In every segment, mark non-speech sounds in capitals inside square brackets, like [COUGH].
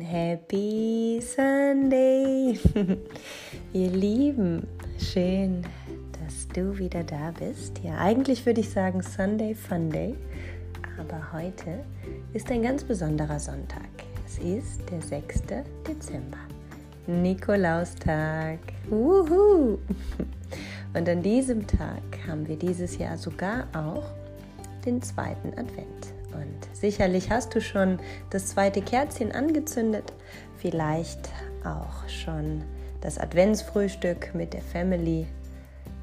Happy Sunday. [LAUGHS] Ihr Lieben, schön, dass du wieder da bist. Ja, eigentlich würde ich sagen Sunday Funday, aber heute ist ein ganz besonderer Sonntag. Es ist der 6. Dezember, Nikolaustag. Wuhu! [LAUGHS] Und an diesem Tag haben wir dieses Jahr sogar auch den zweiten Advent. Und sicherlich hast du schon das zweite Kerzchen angezündet, vielleicht auch schon das Adventsfrühstück mit der Family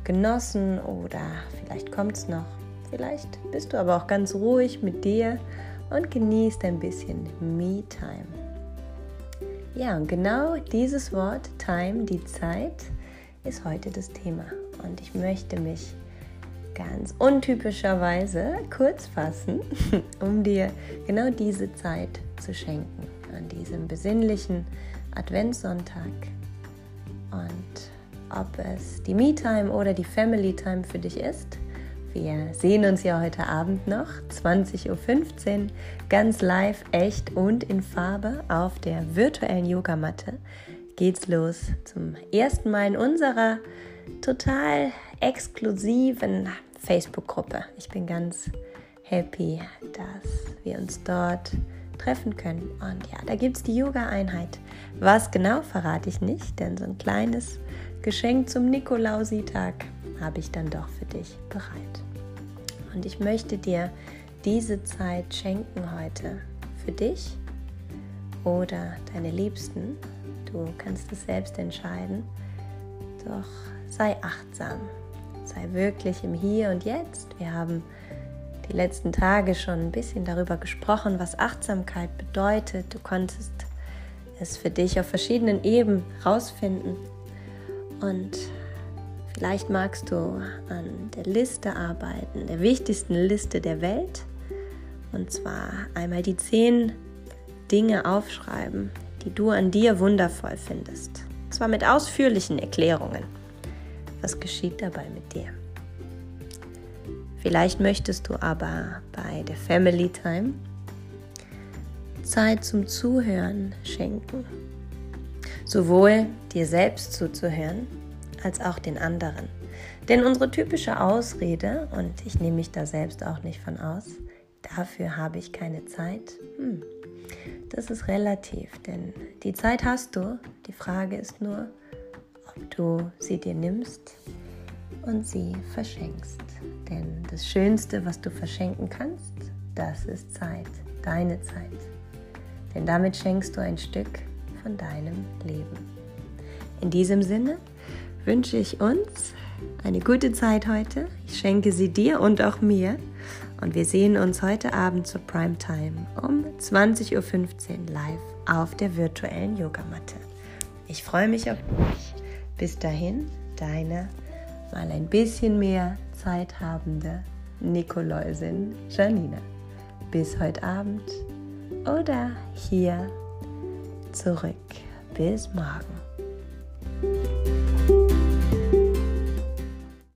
genossen oder vielleicht kommt es noch. Vielleicht bist du aber auch ganz ruhig mit dir und genießt ein bisschen Me-Time. Ja, und genau dieses Wort Time, die Zeit, ist heute das Thema. Und ich möchte mich ganz untypischerweise kurz fassen, [LAUGHS] um dir genau diese Zeit zu schenken an diesem besinnlichen Adventssonntag. Und ob es die Me-Time oder die Family-Time für dich ist, wir sehen uns ja heute Abend noch, 20.15 Uhr, ganz live, echt und in Farbe auf der virtuellen Yogamatte. Geht's los zum ersten Mal in unserer total exklusiven Facebook-Gruppe. Ich bin ganz happy, dass wir uns dort treffen können. Und ja, da gibt es die Yoga-Einheit. Was genau verrate ich nicht, denn so ein kleines Geschenk zum Nikolausitag habe ich dann doch für dich bereit. Und ich möchte dir diese Zeit schenken heute für dich oder deine Liebsten. Du kannst es selbst entscheiden. Doch sei achtsam sei wirklich im Hier und Jetzt. Wir haben die letzten Tage schon ein bisschen darüber gesprochen, was Achtsamkeit bedeutet. Du konntest es für dich auf verschiedenen Ebenen rausfinden. Und vielleicht magst du an der Liste arbeiten, der wichtigsten Liste der Welt. Und zwar einmal die zehn Dinge aufschreiben, die du an dir wundervoll findest. Und zwar mit ausführlichen Erklärungen. Was geschieht dabei mit dir? Vielleicht möchtest du aber bei der Family Time Zeit zum Zuhören schenken. Sowohl dir selbst zuzuhören, als auch den anderen. Denn unsere typische Ausrede, und ich nehme mich da selbst auch nicht von aus, dafür habe ich keine Zeit, hm, das ist relativ, denn die Zeit hast du. Die Frage ist nur, ob du sie dir nimmst und sie verschenkst. Denn das Schönste, was du verschenken kannst, das ist Zeit, deine Zeit. Denn damit schenkst du ein Stück von deinem Leben. In diesem Sinne wünsche ich uns eine gute Zeit heute. Ich schenke sie dir und auch mir. Und wir sehen uns heute Abend zur Primetime um 20.15 Uhr live auf der virtuellen Yogamatte. Ich freue mich auf dich. Bis dahin, deine mal ein bisschen mehr Zeit habende Nikoläusin Janina. Bis heute Abend oder hier zurück. Bis morgen.